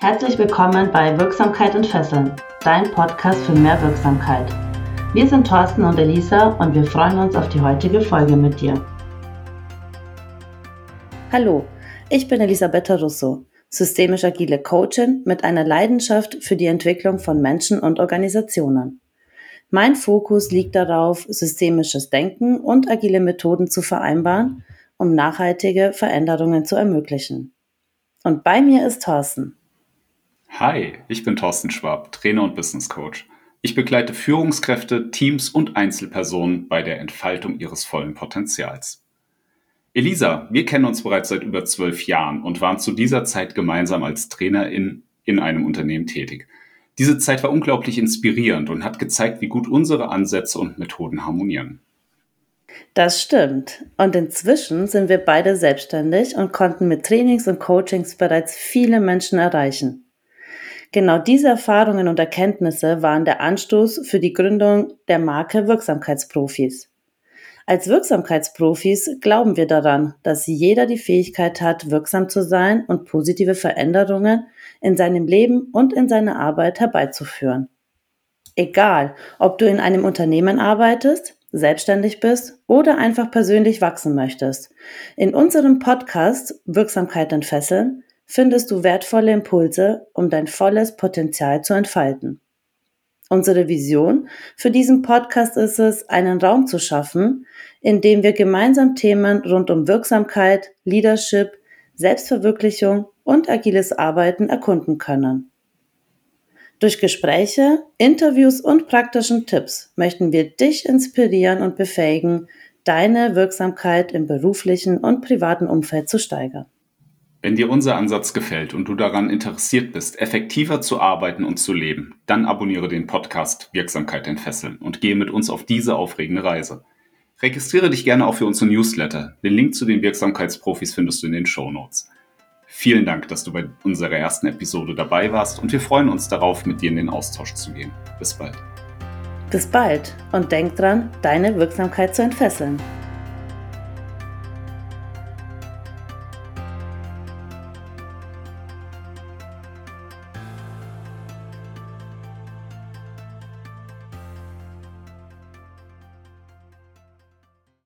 Herzlich willkommen bei Wirksamkeit und Fesseln, dein Podcast für mehr Wirksamkeit. Wir sind Thorsten und Elisa und wir freuen uns auf die heutige Folge mit dir. Hallo, ich bin Elisabetta Russo, systemisch agile Coachin mit einer Leidenschaft für die Entwicklung von Menschen und Organisationen. Mein Fokus liegt darauf, systemisches Denken und agile Methoden zu vereinbaren, um nachhaltige Veränderungen zu ermöglichen. Und bei mir ist Thorsten. Hi, ich bin Thorsten Schwab, Trainer und Business Coach. Ich begleite Führungskräfte, Teams und Einzelpersonen bei der Entfaltung ihres vollen Potenzials. Elisa, wir kennen uns bereits seit über zwölf Jahren und waren zu dieser Zeit gemeinsam als Trainerin in einem Unternehmen tätig. Diese Zeit war unglaublich inspirierend und hat gezeigt, wie gut unsere Ansätze und Methoden harmonieren. Das stimmt. Und inzwischen sind wir beide selbstständig und konnten mit Trainings und Coachings bereits viele Menschen erreichen. Genau diese Erfahrungen und Erkenntnisse waren der Anstoß für die Gründung der Marke Wirksamkeitsprofis. Als Wirksamkeitsprofis glauben wir daran, dass jeder die Fähigkeit hat, wirksam zu sein und positive Veränderungen in seinem Leben und in seiner Arbeit herbeizuführen. Egal, ob du in einem Unternehmen arbeitest, selbstständig bist oder einfach persönlich wachsen möchtest. In unserem Podcast Wirksamkeit entfesseln findest du wertvolle Impulse, um dein volles Potenzial zu entfalten. Unsere Vision für diesen Podcast ist es, einen Raum zu schaffen, in dem wir gemeinsam Themen rund um Wirksamkeit, Leadership, Selbstverwirklichung und agiles Arbeiten erkunden können. Durch Gespräche, Interviews und praktischen Tipps möchten wir dich inspirieren und befähigen, deine Wirksamkeit im beruflichen und privaten Umfeld zu steigern. Wenn dir unser Ansatz gefällt und du daran interessiert bist, effektiver zu arbeiten und zu leben, dann abonniere den Podcast Wirksamkeit entfesseln und gehe mit uns auf diese aufregende Reise. Registriere dich gerne auch für unsere Newsletter. Den Link zu den Wirksamkeitsprofis findest du in den Show Notes. Vielen Dank, dass du bei unserer ersten Episode dabei warst und wir freuen uns darauf, mit dir in den Austausch zu gehen. Bis bald. Bis bald und denk dran, deine Wirksamkeit zu entfesseln.